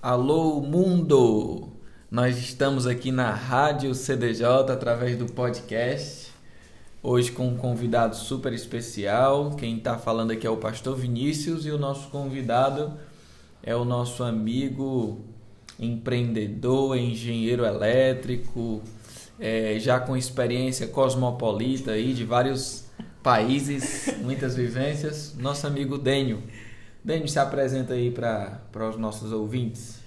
Alô mundo! Nós estamos aqui na Rádio CDJ através do podcast. Hoje com um convidado super especial. Quem está falando aqui é o Pastor Vinícius e o nosso convidado é o nosso amigo empreendedor, engenheiro elétrico, é, já com experiência cosmopolita aí de vários países, muitas vivências, nosso amigo Dênio. Dênio, se apresenta aí para os nossos ouvintes.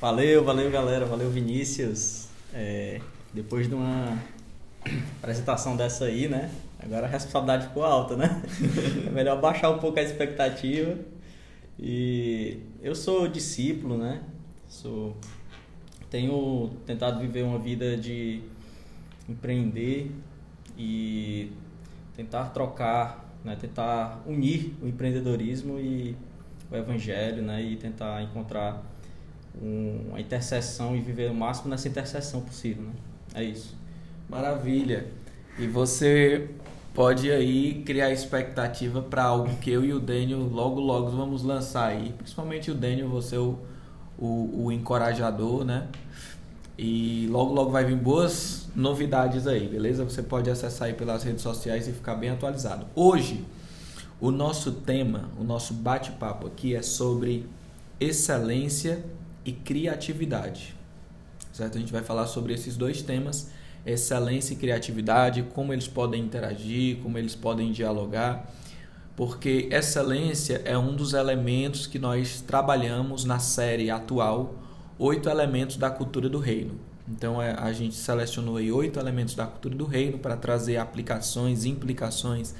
Valeu, valeu galera, valeu Vinícius. É, depois de uma apresentação dessa aí, né? Agora a responsabilidade ficou alta, né? É melhor baixar um pouco a expectativa. E eu sou discípulo, né? Sou tenho tentado viver uma vida de empreender e tentar trocar né, tentar unir o empreendedorismo e o evangelho, né, e tentar encontrar um, uma interseção e viver o máximo nessa interseção possível, né? É isso. Maravilha. E você pode aí criar expectativa para algo que eu e o Daniel logo logo vamos lançar aí, principalmente o Daniel, você o, o, o encorajador, né? E logo logo vai vir boas novidades aí, beleza? Você pode acessar aí pelas redes sociais e ficar bem atualizado. Hoje, o nosso tema, o nosso bate-papo aqui é sobre excelência e criatividade. Certo? A gente vai falar sobre esses dois temas, excelência e criatividade, como eles podem interagir, como eles podem dialogar, porque excelência é um dos elementos que nós trabalhamos na série atual Oito Elementos da Cultura do Reino. Então é, a gente selecionou aí oito elementos da cultura do reino para trazer aplicações, implicações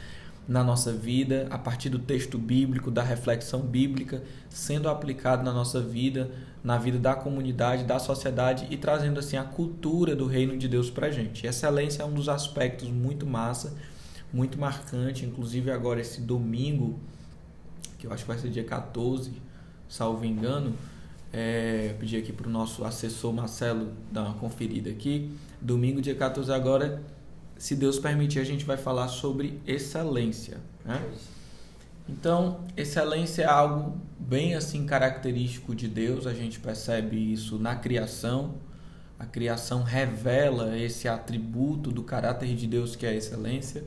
na nossa vida, a partir do texto bíblico, da reflexão bíblica, sendo aplicado na nossa vida, na vida da comunidade, da sociedade e trazendo assim a cultura do reino de Deus para a gente. excelência é um dos aspectos muito massa, muito marcante, inclusive agora esse domingo, que eu acho que vai ser dia 14, salvo engano, é, pedir aqui para o nosso assessor Marcelo dar uma conferida aqui. Domingo, dia 14 agora, se Deus permitir, a gente vai falar sobre excelência. Né? Então, excelência é algo bem assim característico de Deus, a gente percebe isso na criação. A criação revela esse atributo do caráter de Deus que é a excelência.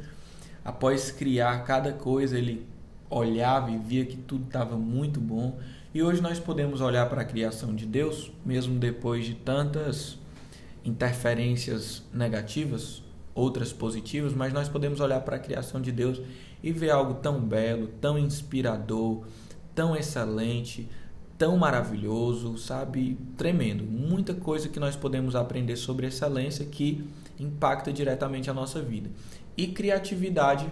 Após criar cada coisa, ele olhava e via que tudo estava muito bom e hoje nós podemos olhar para a criação de Deus, mesmo depois de tantas interferências negativas, outras positivas, mas nós podemos olhar para a criação de Deus e ver algo tão belo, tão inspirador, tão excelente, tão maravilhoso, sabe? Tremendo. Muita coisa que nós podemos aprender sobre excelência que impacta diretamente a nossa vida. E criatividade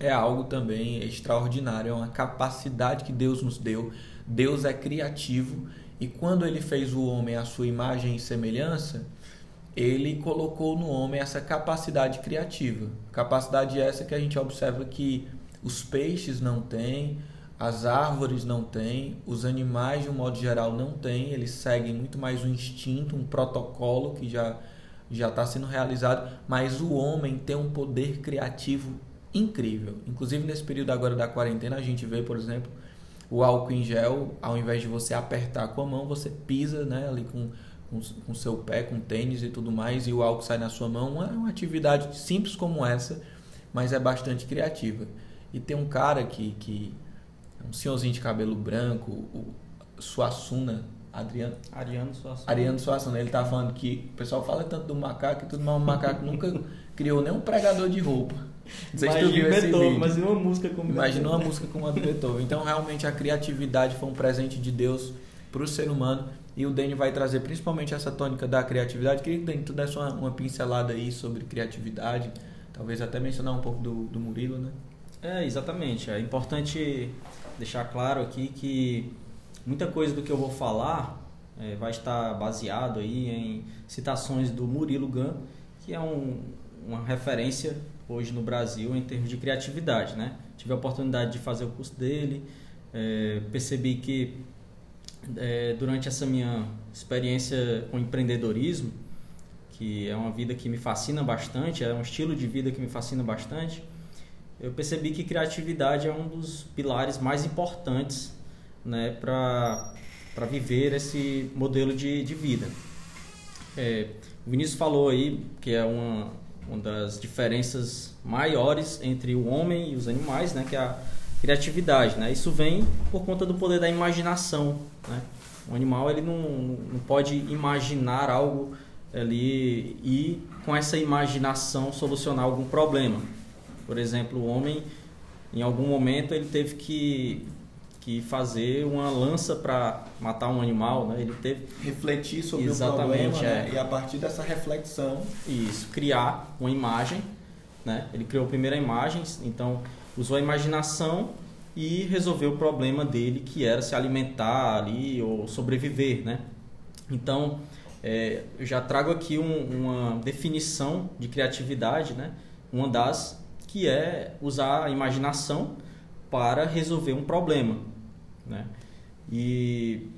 é algo também extraordinário, é uma capacidade que Deus nos deu. Deus é criativo e quando ele fez o homem à sua imagem e semelhança, ele colocou no homem essa capacidade criativa. Capacidade essa que a gente observa que os peixes não têm, as árvores não têm, os animais de um modo geral não têm, eles seguem muito mais um instinto, um protocolo que já já está sendo realizado, mas o homem tem um poder criativo incrível. Inclusive nesse período agora da quarentena a gente vê, por exemplo, o álcool em gel, ao invés de você apertar com a mão, você pisa né, ali com com, com seu pé, com tênis e tudo mais, e o álcool sai na sua mão. É uma atividade simples como essa, mas é bastante criativa. E tem um cara que, que é um senhorzinho de cabelo branco, o Suassuna, Adriano. Ariano Suassuna. Ariano Suassuna, ele tá falando que o pessoal fala tanto do macaco e tudo, mas o macaco nunca criou nem um pregador de roupa. Não sei se tu viu esse vídeo. Imagina uma música como Imagina uma música como a do Beethoven. Então, realmente, a criatividade foi um presente de Deus para o ser humano. E o Dani vai trazer principalmente essa tônica da criatividade. Queria que Dani, tu desse uma, uma pincelada aí sobre criatividade. Talvez até mencionar um pouco do, do Murilo, né? É, exatamente. É importante deixar claro aqui que muita coisa do que eu vou falar é, vai estar baseado aí em citações do Murilo Gun, que é um, uma referência hoje no Brasil em termos de criatividade, né? Tive a oportunidade de fazer o curso dele, é, percebi que é, durante essa minha experiência com empreendedorismo, que é uma vida que me fascina bastante, é um estilo de vida que me fascina bastante, eu percebi que criatividade é um dos pilares mais importantes né, para viver esse modelo de, de vida. É, o Vinícius falou aí que é uma, uma das diferenças maiores entre o homem e os animais, né, que é a criatividade. Né? Isso vem por conta do poder da imaginação. Né? O animal ele não, não pode imaginar algo ali e com essa imaginação solucionar algum problema. Por exemplo, o homem em algum momento ele teve que que fazer uma lança para matar um animal, né? Ele teve refletir sobre Exatamente, o problema é. né? e a partir dessa reflexão isso criar uma imagem, né? Ele criou a primeira imagem, então usou a imaginação e resolveu o problema dele que era se alimentar ali ou sobreviver, né? Então é, eu já trago aqui um, uma definição de criatividade, né? Uma das que é usar a imaginação para resolver um problema, né? E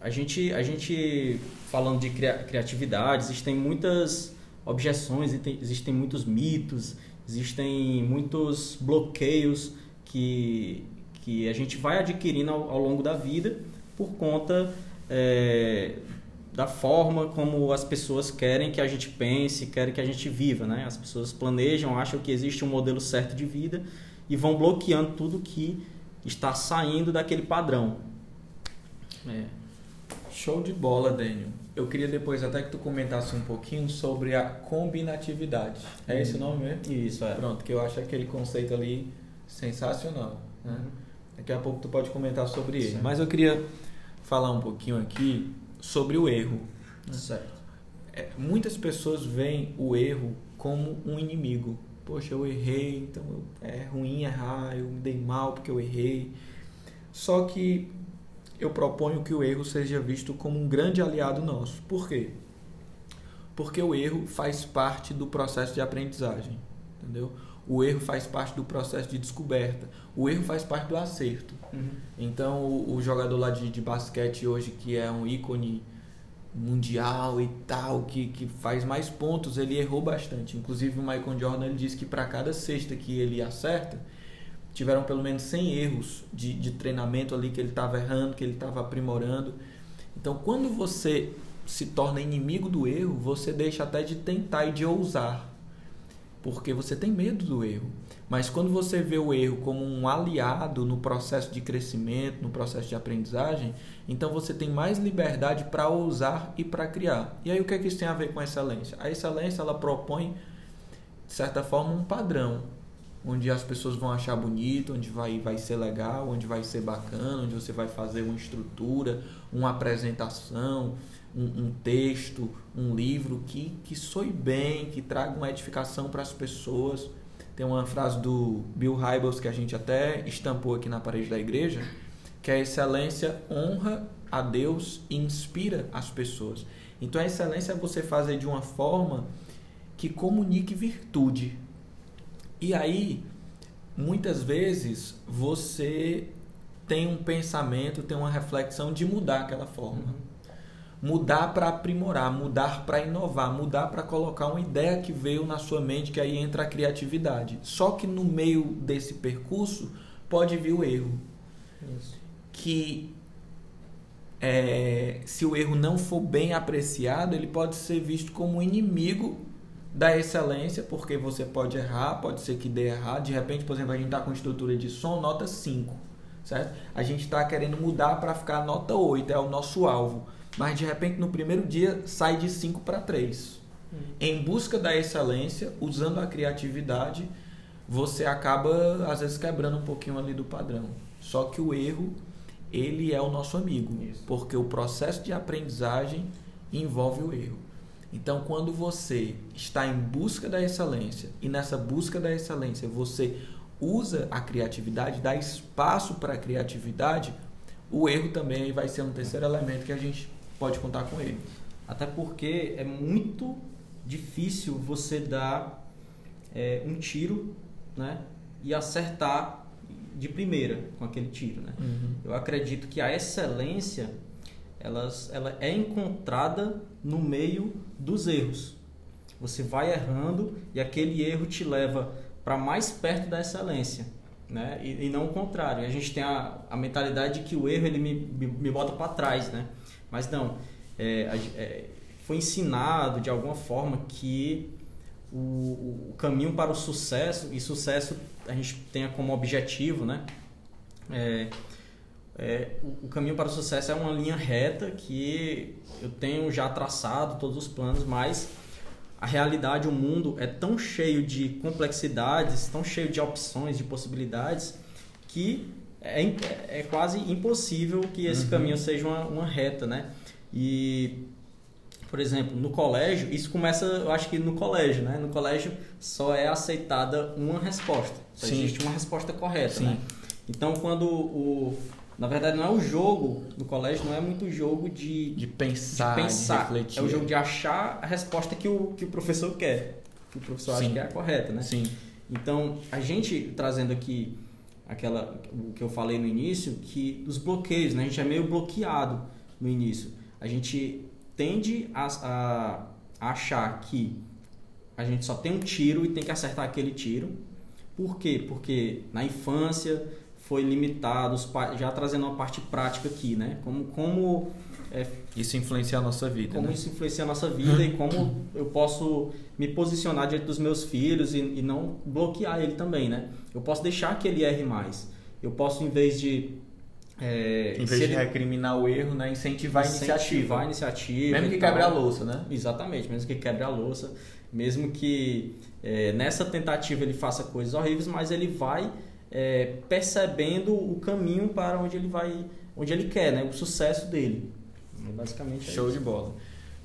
a gente, a gente falando de criatividade, existem muitas objeções, existem muitos mitos, existem muitos bloqueios que, que a gente vai adquirindo ao, ao longo da vida por conta é, da forma como as pessoas querem que a gente pense, querem que a gente viva, né? As pessoas planejam, acham que existe um modelo certo de vida e vão bloqueando tudo que está saindo daquele padrão. É. Show de bola, Daniel. Eu queria depois até que tu comentasse um pouquinho sobre a combinatividade. É esse o nome mesmo? Isso, é. Pronto, que eu acho aquele conceito ali sensacional. Né? Uhum. Daqui a pouco tu pode comentar sobre ele. Mas eu queria falar um pouquinho aqui sobre o erro. Certo. É, muitas pessoas veem o erro como um inimigo. Poxa, eu errei, então é ruim errar, eu me dei mal porque eu errei. Só que eu proponho que o erro seja visto como um grande aliado nosso. Por quê? Porque o erro faz parte do processo de aprendizagem, entendeu? O erro faz parte do processo de descoberta. O erro faz parte do acerto. Uhum. Então, o, o, jogador lá de, de basquete hoje, que é um ícone mundial e tal, que, que faz mais pontos, ele errou bastante. Inclusive, o Michael Jordan ele disse que para cada cesta que ele acerta, tiveram pelo menos 100 erros de, de treinamento ali que ele estava errando, que ele estava aprimorando. Então, quando você se torna inimigo do erro, você deixa até de tentar e de ousar porque você tem medo do erro. Mas quando você vê o erro como um aliado no processo de crescimento, no processo de aprendizagem, então você tem mais liberdade para ousar e para criar. E aí o que é que isso tem a ver com a excelência? A excelência ela propõe de certa forma um padrão, onde as pessoas vão achar bonito, onde vai, vai ser legal, onde vai ser bacana, onde você vai fazer uma estrutura, uma apresentação, um, um, texto, um livro que, que soe bem, que traga uma edificação para as pessoas. Tem uma frase do Bill Hybels que a gente até estampou aqui na parede da igreja, que a excelência honra a Deus e inspira as pessoas. Então a excelência é você fazer de uma forma que comunique virtude. E aí, muitas vezes, você tem um pensamento, tem uma reflexão de mudar aquela forma. Uhum mudar para aprimorar, mudar para inovar, mudar para colocar uma ideia que veio na sua mente, que aí entra a criatividade. Só que no meio desse percurso pode vir o erro. Isso. Que é, se o erro não for bem apreciado, ele pode ser visto como inimigo da excelência, porque você pode errar, pode ser que dê errado. De repente, por exemplo, a gente está com estrutura de som nota 5, certo? A gente está querendo mudar para ficar nota 8, é o nosso alvo mas de repente no primeiro dia sai de 5 para 3. Hum. Em busca da excelência, usando a criatividade, você acaba às vezes quebrando um pouquinho ali do padrão. Só que o erro, ele é o nosso amigo, Isso. porque o processo de aprendizagem envolve o erro. Então, quando você está em busca da excelência e nessa busca da excelência você usa a criatividade, dá espaço para a criatividade, o erro também vai ser um terceiro elemento que a gente pode contar com ele. Até porque é muito difícil você dar é, um tiro né, e acertar de primeira com aquele tiro. Né? Uhum. Eu acredito que a excelência elas, ela é encontrada no meio dos erros. Você vai errando e aquele erro te leva para mais perto da excelência. né? E, e, não o contrário. A gente tem a, a mentalidade de que o erro ele me, me, me bota para trás, né? Mas não, é, é, foi ensinado de alguma forma que o, o, caminho para o sucesso, e sucesso a gente tenha como objetivo, né? É, é, o, o, caminho para o sucesso é uma linha reta que eu tenho já traçado todos os planos, mas a realidade, o mundo é tão cheio de complexidades, tão cheio de opções, de possibilidades, que é, é quase impossível que esse uhum. caminho seja uma, uma reta, né? E por exemplo, no colégio, isso começa, eu acho que no colégio, né? No colégio só é aceitada uma resposta. Só Sim. existe uma resposta correta, Sim. né? Então, quando o na verdade, não é o jogo no colégio, não é muito jogo de, de pensar, de, pensar. De refletir. É o jogo de achar a resposta que o, que o professor quer. Que o professor Sim. acha que é a correta, né? Sim. Então, a gente trazendo aqui aquela o que eu falei no início, que os bloqueios, né? A gente é meio bloqueado no início. A gente tende a, a, a achar que a gente só tem um tiro e tem que acertar aquele tiro. Por quê? Porque na infância foi limitado, já trazendo uma parte prática aqui, né? Como, como é, isso influencia a nossa vida. Como né? isso influencia a nossa vida e como eu posso me posicionar diante dos meus filhos e, e, não bloquear ele também, né? Eu posso deixar que ele erre mais. Eu posso, em vez de. É, em vez de ele... recriminar o erro, né? incentivar, a iniciativa. Incentivar a iniciativa. Mesmo que quebre a louça, né? Exatamente, mesmo que quebre a louça. Mesmo que é, nessa tentativa ele faça coisas horríveis, mas ele vai é, percebendo o caminho para onde ele vai, onde ele quer, né? O sucesso dele. Basicamente. É Show isso. de bola.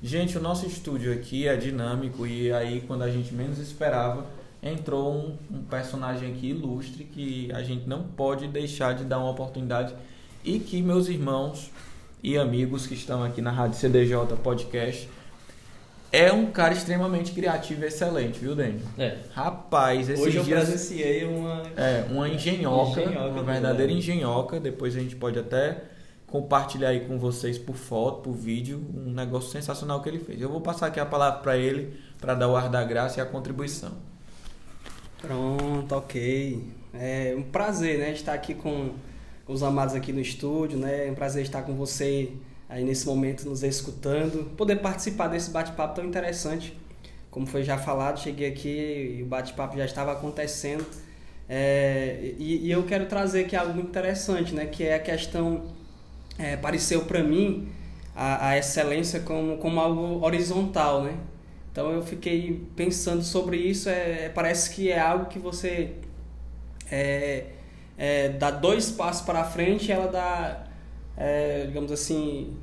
Gente, o nosso estúdio aqui é dinâmico e aí quando a gente menos esperava entrou um, um personagem aqui ilustre que a gente não pode deixar de dar uma oportunidade e que meus irmãos e amigos que estão aqui na Rádio CDJ Podcast é um cara extremamente criativo e excelente, viu, Daniel? É. Rapaz, esses Hoje eu dias... presenciei uma... É, uma engenhoca, engenhoca uma verdadeira engenhoca. Depois a gente pode até compartilhar aí com vocês por foto, por vídeo, um negócio sensacional que ele fez. Eu vou passar aqui a palavra para ele, para dar o ar da graça e a contribuição. Pronto, ok. É um prazer, né, estar aqui com os amados aqui no estúdio, né? É um prazer estar com você aí nesse momento nos escutando, poder participar desse bate-papo tão interessante. Como foi já falado, cheguei aqui e o bate-papo já estava acontecendo. É, e, e, eu quero trazer aqui algo muito interessante, né? Que é a questão, é, pareceu para mim a, a, excelência como, como algo horizontal, né? Então eu fiquei pensando sobre isso, é, parece que é algo que você é, é, dá dois passos para frente e ela dá é, digamos assim,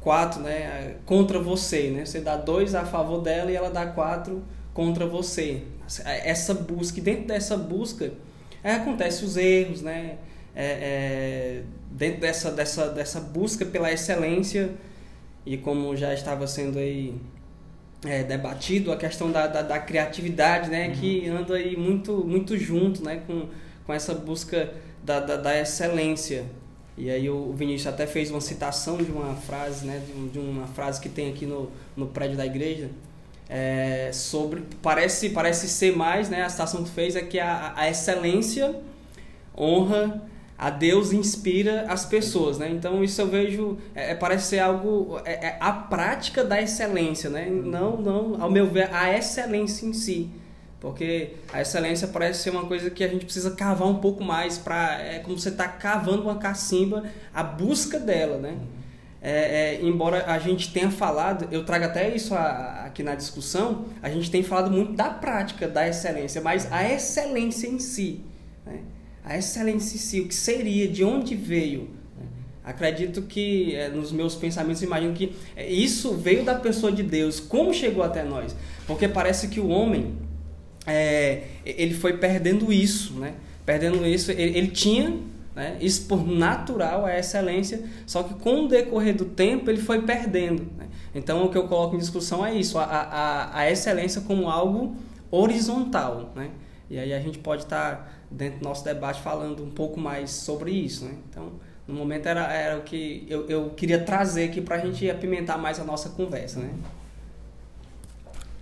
quatro né, contra você. Né? Você dá dois a favor dela e ela dá quatro contra você. Essa busca, e dentro dessa busca, é, acontece os erros, né? É, é, dentro dessa, dessa, dessa busca pela excelência, e como já estava sendo aí é, debatido, a questão da, da, da criatividade, né? Uhum. Que anda aí muito, muito junto né? com, com essa busca da, da, da excelência. E aí o Vinícius até fez uma citação de uma frase, né, de uma frase que tem aqui no, no prédio da igreja, é, sobre parece parece ser mais, né, a citação que fez é que a, a excelência honra a Deus inspira as pessoas, né? Então isso eu vejo é, é parece ser algo é, é, a prática da excelência, né? Não não ao meu ver a excelência em si. Porque a excelência parece ser uma coisa que a gente precisa cavar um pouco mais para é como você está cavando uma cacimba, a busca dela, né? É, é, embora a gente tenha falado, eu trago até isso a, aqui na discussão, a gente tem falado muito da prática da excelência, mas a excelência em si, né? A excelência em si, o que seria, de onde veio? Acredito que é, nos meus pensamentos imagino que é, isso veio da pessoa de Deus. Como chegou até nós? Porque parece que o homem é, ele foi perdendo isso, né? Perdendo isso, ele, ele tinha né, isso por natural, a excelência, só que com o decorrer do tempo ele foi perdendo. Né? Então o que eu coloco em discussão é isso, a, a, a excelência como algo horizontal. Né? E aí a gente pode estar dentro do nosso debate falando um pouco mais sobre isso. Né? Então, no momento era, era o que eu, eu queria trazer aqui para a gente apimentar mais a nossa conversa. Né?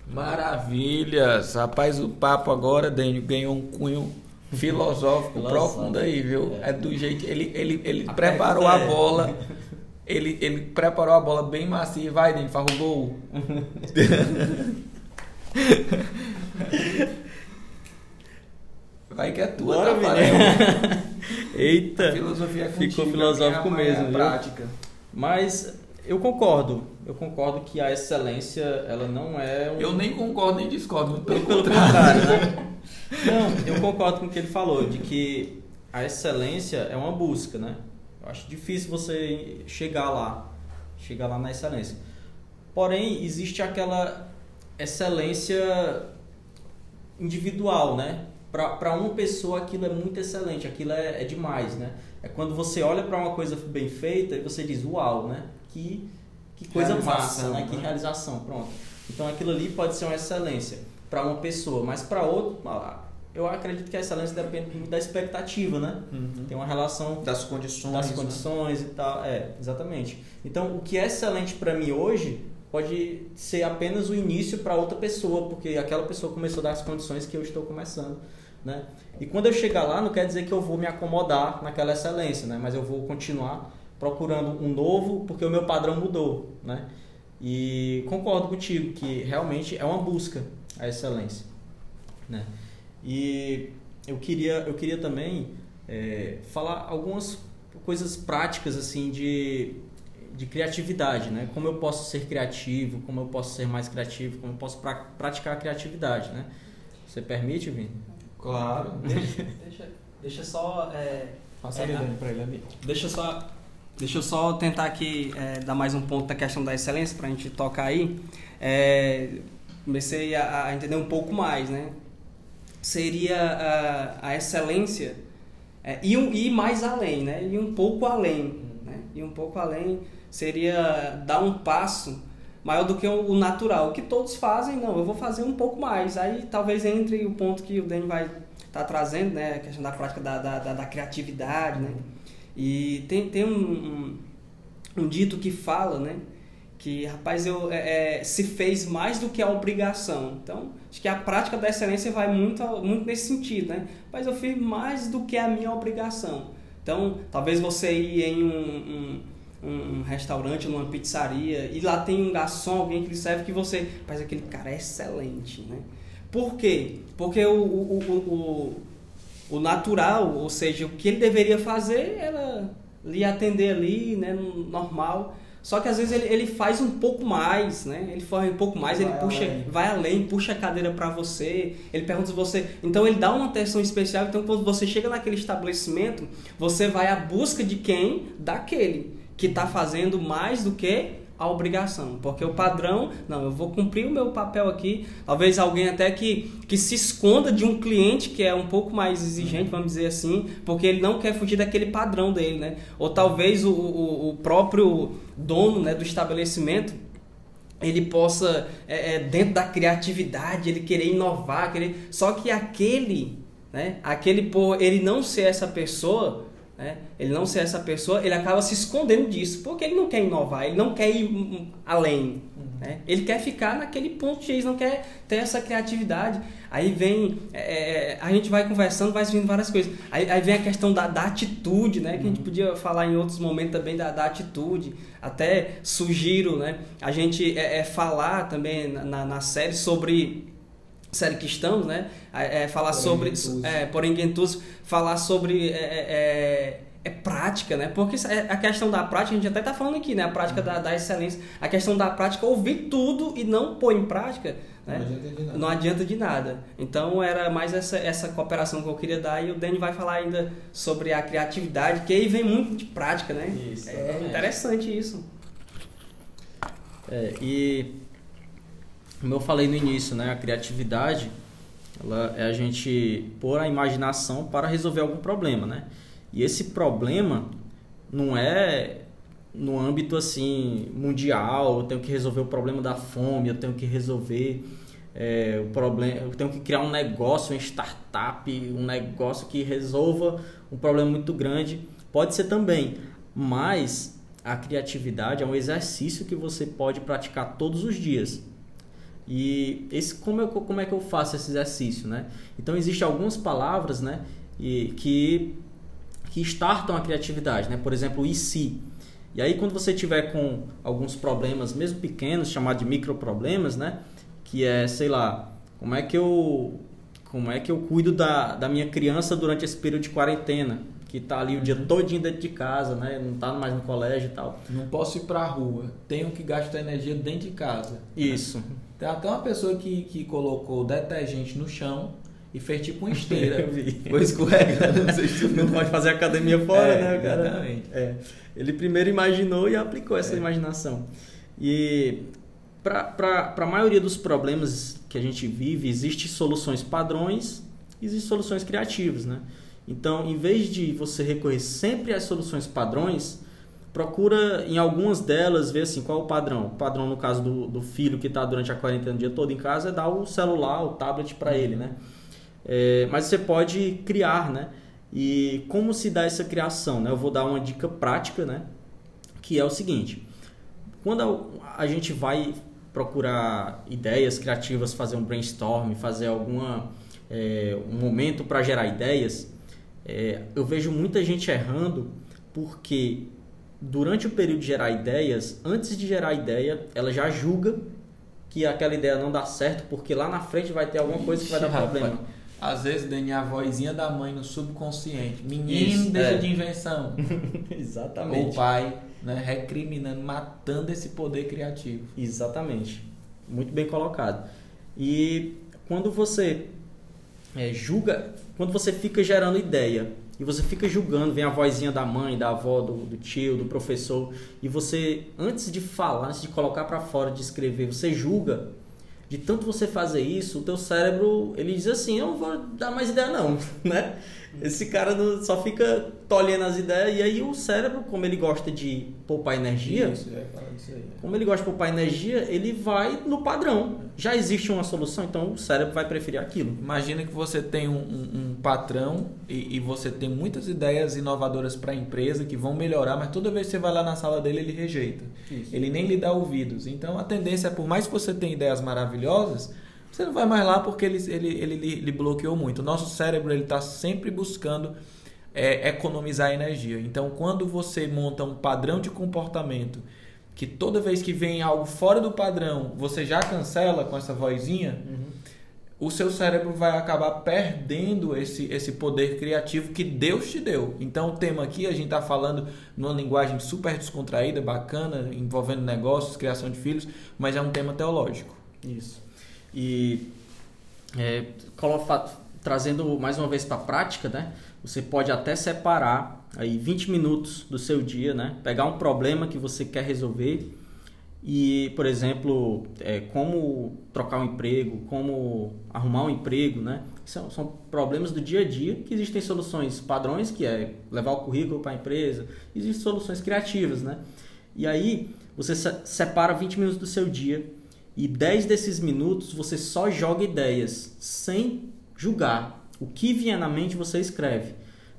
Maravilhas! Rapaz, o papo agora, Dênio, ganhou um cunho filosófico, profundo aí, viu? É. é, do jeito. Ele, ele, ele preparou a é. bola. Ele, ele preparou a bola bem macia. Vai, Dani, faz o gol. Vai que é tua, Bora, Eita! A filosofia é Ficou filosófico é mesmo, prática. Mas eu concordo. Eu concordo que a excelência, ela não é um... Eu nem concordo nem discordo, pelo, pelo contrário, né? Não, eu concordo com o que ele falou, de que a excelência é uma busca, né? Eu acho difícil você chegar lá, chegar lá na excelência. Porém, existe aquela excelência individual, né? Para uma pessoa aquilo é muito excelente, aquilo é, é demais, né? É quando você olha para uma coisa bem feita e você diz, uau, né? Que, que coisa massa, né? né? Que realização, pronto. Então aquilo ali pode ser uma excelência para uma pessoa, mas para outro, eu acredito que a excelência depende muito da expectativa, né? Uhum. Tem uma relação das condições, das né? condições né? e tal, é, exatamente. Então, o que é excelente para mim hoje pode ser apenas o início para outra pessoa, porque aquela pessoa começou das condições que eu estou começando, né? E quando eu chegar lá, não quer dizer que eu vou me acomodar naquela excelência, né? Mas eu vou continuar procurando um novo, porque o meu padrão mudou, né? E concordo contigo que realmente é uma busca a excelência, né? E eu queria, eu queria também é, falar algumas coisas práticas assim de, de criatividade, né? Como eu posso ser criativo, como eu posso ser mais criativo, como eu posso pra, praticar a criatividade, né? Você permite, Vini? Claro. Deixa, deixa, deixa só. É, Passa é, ali para ele ali. Deixa só. Deixa eu só tentar aqui é, dar mais um ponto da questão da excelência para a gente tocar aí. É, comecei a, a, entender um pouco mais, né? Seria a, a excelência é, e, um, ir mais além, né? E um pouco além, né? E um pouco além seria dar um passo maior do que o natural. Que todos fazem, não, eu vou fazer um pouco mais. Aí talvez entre o ponto que o Dani vai estar tá trazendo, né? A questão da prática da, da, da, da criatividade, né? E tem, tem um, um, um, dito que fala, né? Que, rapaz, eu, é, é, se fez mais do que a obrigação. Então, acho que a prática da excelência vai muito, muito nesse sentido, né? Mas eu fiz mais do que a minha obrigação. Então, talvez você ir em um, um um restaurante, numa pizzaria, e lá tem um garçom, alguém que lhe serve que você. Mas aquele cara é excelente, né? Por quê? Porque o, o, o, o, natural, ou seja, o que ele deveria fazer era lhe atender ali, né, normal. Só que às vezes ele, ele faz um pouco mais, né? Ele faz um pouco mais, vai ele puxa, além. vai além, puxa a cadeira para você, ele pergunta se você. Então ele dá uma atenção especial. Então quando você chega naquele estabelecimento, você vai à busca de quem? Daquele que está fazendo mais do que a obrigação, porque o padrão, não, eu vou cumprir o meu papel aqui. Talvez alguém até que, que se esconda de um cliente que é um pouco mais exigente, vamos dizer assim, porque ele não quer fugir daquele padrão dele, né? Ou talvez o, o, o próprio dono né, do estabelecimento ele possa, é, é, dentro da criatividade, ele querer inovar, querer... só que aquele, né, aquele por ele não ser essa pessoa, né? ele não ser essa pessoa, ele acaba se escondendo disso, porque ele não quer inovar, ele não quer ir além. Uhum. Né? Ele quer ficar naquele ponto X, não quer ter essa criatividade. Aí vem, é, é, a gente vai conversando, vai vindo várias coisas. Aí, aí vem a questão da, da, atitude, né? que a gente uhum. podia falar em outros momentos também da, da atitude. Até sugiro né? a gente é, é falar também na, na série sobre série que estamos, né? É, é falar sobre. É, porém, Gentus, falar sobre. É, é, é, é prática, né? Porque é, a questão da prática, a gente até tá falando aqui, né? A prática da, da excelência. A questão da prática, ouvir tudo e não pôr em prática, né? Não adianta de nada. Não adianta de nada. Então, era mais essa, essa cooperação que eu queria dar. E o Dani vai falar ainda sobre a criatividade, que aí vem muito de prática, né? Isso, é interessante isso. É, e como eu falei no início, né, a criatividade ela é a gente pôr a imaginação para resolver algum problema, né? E esse problema não é no âmbito assim mundial, eu tenho que resolver o problema da fome, eu tenho que resolver é, o problema, eu tenho que criar um negócio, uma startup, um negócio que resolva um problema muito grande. Pode ser também, mas a criatividade é um exercício que você pode praticar todos os dias. E esse, como, eu, como é que eu faço esse exercício, né? Então, existem algumas palavras, né? e que que startam a criatividade, né? Por exemplo, e se. E aí quando você tiver com alguns problemas, mesmo pequenos, chamados de microproblemas, né? Que é, sei lá, como é que eu como é que eu cuido da, da minha criança durante esse período de quarentena? Que tá ali o dia uhum. todinho dentro de casa, né? Não tá mais no colégio e tal. Não posso ir pra rua. Tenho que gastar energia dentro de casa. Isso. Tem até uma pessoa que, que colocou detergente no chão e fez tipo uma esteira. Eu vi. Foi escorregando. Não, sei se não pode fazer academia fora, é, né, cara? Exatamente. É. Ele primeiro imaginou e aplicou essa é. imaginação. E para a maioria dos problemas que a gente vive, existem soluções padrões existem soluções criativas, né? Então, em vez de você recorrer sempre às soluções padrões, procura em algumas delas ver assim qual é o padrão. O padrão no caso do, do filho que está durante a quarentena o dia todo em casa é dar o celular, o tablet para ele, né? É, mas você pode criar, né? E como se dá essa criação, né? Eu vou dar uma dica prática, né? Que é o seguinte: quando a gente vai procurar ideias criativas, fazer um brainstorm, fazer alguma é, um momento para gerar ideias, é, eu vejo muita gente errando porque durante o período de gerar ideias, antes de gerar ideia, ela já julga que aquela ideia não dá certo porque lá na frente vai ter alguma coisa que vai dar problema. Às vezes, Dani, a vozinha da mãe no subconsciente. Menino, Isso, deixa é. de invenção. Exatamente. O pai, né, recriminando, matando esse poder criativo. Exatamente. Muito bem colocado. E quando você é, julga, quando você fica gerando ideia e você fica julgando, vem a vozinha da mãe, da avó, do, do tio, do professor, e você, antes de falar, antes de colocar para fora, de escrever, você julga, de tanto você fazer isso, o teu cérebro, ele diz assim, eu não vou dar mais ideia não, né? Esse cara só fica tolhendo as ideias e aí o cérebro, como ele gosta de poupar energia, isso, é, isso aí. como ele gosta de poupar energia, ele vai no padrão. Já existe uma solução, então o cérebro vai preferir aquilo. Imagina que você tem um, um, um patrão e, e, você tem muitas ideias inovadoras para a empresa que vão melhorar, mas toda vez que você vai lá na sala dele, ele rejeita. Isso. Ele nem lhe dá ouvidos. Então a tendência é, por mais que você tenha ideias maravilhosas, você não vai mais lá porque ele, ele, ele, bloqueou muito. O nosso cérebro está sempre buscando é, economizar energia. Então, quando você monta um padrão de comportamento que toda vez que vem algo fora do padrão, você já cancela com essa vozinha, uhum. o seu cérebro vai acabar perdendo esse, esse poder criativo que Deus te deu. Então, o tema aqui, a gente está falando numa linguagem super descontraída, bacana, envolvendo negócios, criação de filhos, mas é um tema teológico. Isso. E é, trazendo mais uma vez para a prática, né? Você pode até separar aí 20 minutos do seu dia, né? Pegar um problema que você quer resolver e, por exemplo, é, como trocar um emprego, como arrumar um emprego, né? São, são problemas do dia a dia que existem soluções padrões, que é levar o currículo para a empresa, existem soluções criativas, né? E aí você separa 20 minutos do seu dia e 10 desses minutos você só joga ideias, sem julgar. O que vier na mente você escreve.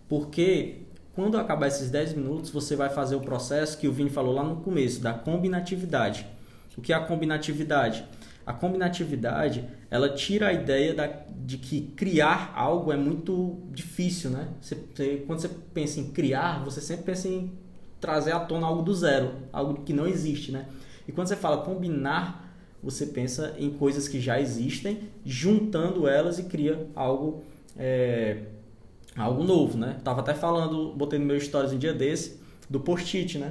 Porque quando acabar esses 10 minutos, você vai fazer o processo que o Vini falou lá no começo, da combinatividade. O que é a combinatividade? A combinatividade, ela tira a ideia da, de que criar algo é muito difícil, né? Você, você, quando você pensa em criar, você sempre pensa em trazer à tona algo do zero, algo que não existe, né? E quando você fala combinar você pensa em coisas que já existem, juntando elas e cria algo é, algo novo, né? Tava até falando, botei no meu stories um dia desse do post-it, né?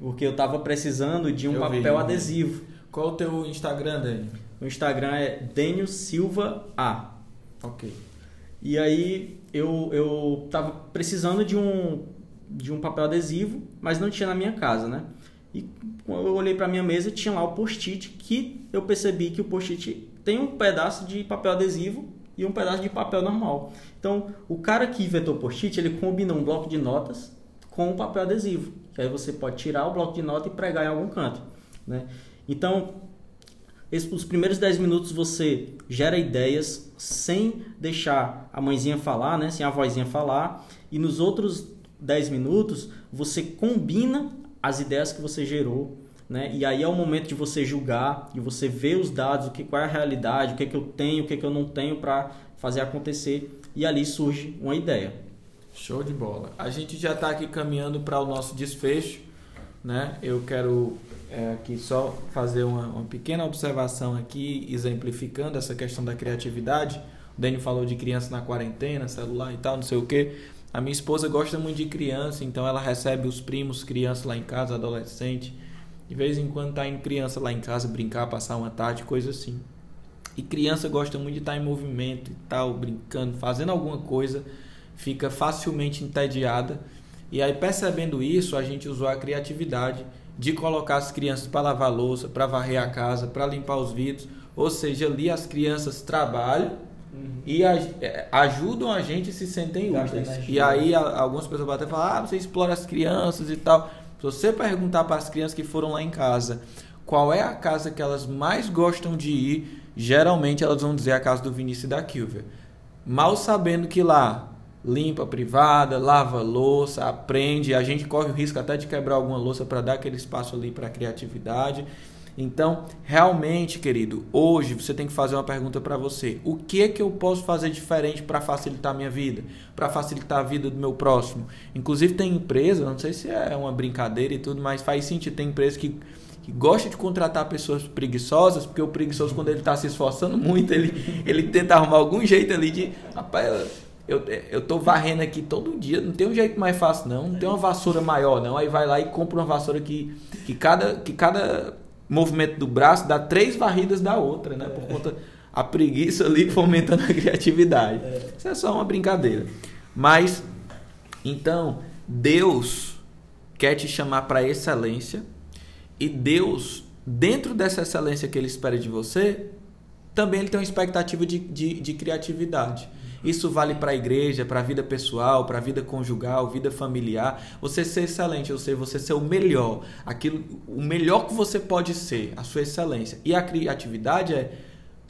Porque eu tava precisando de um eu papel vi, adesivo. Qual o teu Instagram, Dani? O Instagram é Daniel Silva A. Ok. E aí eu, eu tava precisando de um, de um papel adesivo, mas não tinha na minha casa, né? E eu olhei para minha mesa, tinha lá o post-it, que eu percebi que o post-it tem um pedaço de papel adesivo e um pedaço de papel normal. Então, o cara que inventou o post-it, ele combinou um bloco de notas com um papel adesivo. Que aí você pode tirar o bloco de nota e pregar em algum canto. Né? Então, os primeiros 10 minutos você gera ideias sem deixar a mãezinha falar, né? sem a vozinha falar. E nos outros 10 minutos você combina as ideias que você gerou, né? E aí é o momento de você julgar, de você ver os dados, o que qual é a realidade, o que é que eu tenho, o que é que eu não tenho para fazer acontecer e ali surge uma ideia. Show de bola. A gente já está aqui caminhando para o nosso desfecho, né? Eu quero é, aqui só fazer uma, uma, pequena observação aqui, exemplificando essa questão da criatividade. O Daniel falou de criança na quarentena, celular e tal, não sei o que. A minha esposa gosta muito de criança, então ela recebe os primos, crianças lá em casa, adolescente. De vez em quando tá indo criança lá em casa brincar, passar uma tarde, coisa assim. E criança gosta muito de estar em movimento e tal, brincando, fazendo alguma coisa, fica facilmente entediada. E aí, percebendo isso, a gente usou a criatividade de colocar as crianças para lavar louça, para varrer a casa, para limpar os vidros. Ou seja, ali as crianças trabalham uhum. e é, ajudam a gente e se sentem úteis. E aí algumas pessoas até falam, ah, você explora as crianças e tal. Se você perguntar para as crianças que foram lá em casa qual é a casa que elas mais gostam de ir, geralmente elas vão dizer a casa do Vinícius e da Kilvia. Mal sabendo que lá limpa a privada, lava louça, aprende. A gente corre o risco até de quebrar alguma louça para dar aquele espaço ali para a criatividade. Então, realmente, querido, hoje você tem que fazer uma pergunta para você: o que é que eu posso fazer diferente para facilitar a minha vida, para facilitar a vida do meu próximo? Inclusive, tem empresa, não sei se é uma brincadeira e tudo, mas faz sentido. Tem empresa que, que gosta de contratar pessoas preguiçosas, porque o preguiçoso, quando ele está se esforçando muito, ele, ele tenta arrumar algum jeito ali de. Rapaz, eu, eu tô varrendo aqui todo dia, não tem um jeito mais fácil não, não tem uma vassoura maior não, aí vai lá e compra uma vassoura que, que, cada, que cada movimento do braço dá três varridas da outra, né, por conta a preguiça ali fomentando a criatividade. Isso é só uma brincadeira. Mas, então, Deus quer te chamar para excelência e Deus, dentro dessa excelência que Ele espera de você, também Ele tem uma expectativa de, de, de criatividade. Isso vale para a igreja, para a vida pessoal, para a vida conjugal, vida familiar. Você ser excelente, ou seja, você ser o melhor, aquilo, o melhor que você pode ser, a sua excelência. E a criatividade é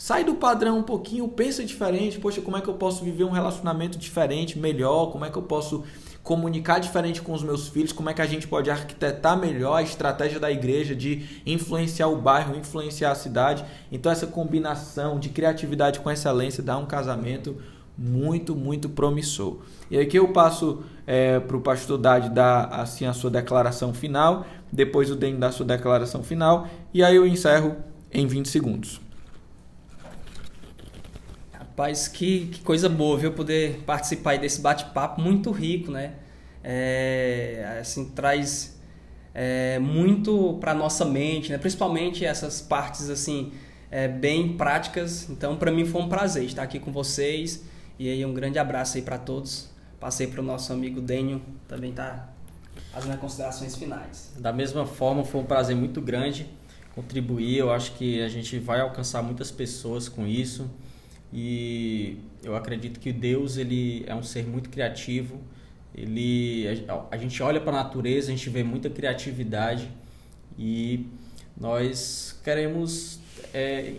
sai do padrão um pouquinho, pensa diferente. Poxa, como é que eu posso viver um relacionamento diferente, melhor? Como é que eu posso comunicar diferente com os meus filhos? Como é que a gente pode arquitetar melhor a estratégia da igreja de influenciar o bairro, influenciar a cidade? Então essa combinação de criatividade com excelência dá um casamento muito, muito promissor. E aqui eu passo é, para o pastor Dade dar assim, a sua declaração final, depois o Den dar a sua declaração final, e aí eu encerro em 20 segundos. Rapaz, que, que coisa boa, viu? Poder participar desse bate-papo muito rico, né? É, assim, traz é, muito para nossa mente, né? principalmente essas partes assim é, bem práticas. Então, para mim foi um prazer estar aqui com vocês e aí um grande abraço aí para todos. Passei para o nosso amigo Dênio, também tá fazendo as considerações finais. Da mesma forma, foi um prazer muito grande contribuir. Eu acho que a gente vai alcançar muitas pessoas com isso. E eu acredito que Deus ele é um ser muito criativo. Ele a, gente olha para a natureza, a gente vê muita criatividade e nós queremos é,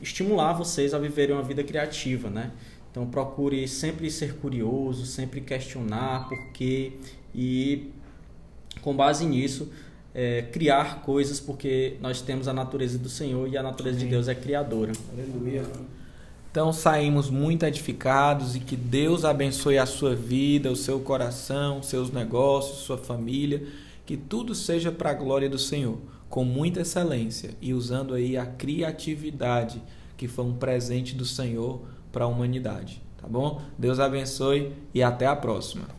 estimular vocês a viverem uma vida criativa, né? Então procure sempre ser curioso, sempre questionar por quê e com base nisso é, criar coisas porque nós temos a natureza do Senhor e a natureza Amém. de Deus é criadora. Aleluia. Então saímos muito edificados e que Deus abençoe a sua vida, o seu coração, seus negócios, sua família, que tudo seja para a glória do Senhor, com muita excelência e usando aí a criatividade que foi um presente do Senhor para a humanidade, tá bom? Deus abençoe e até a próxima.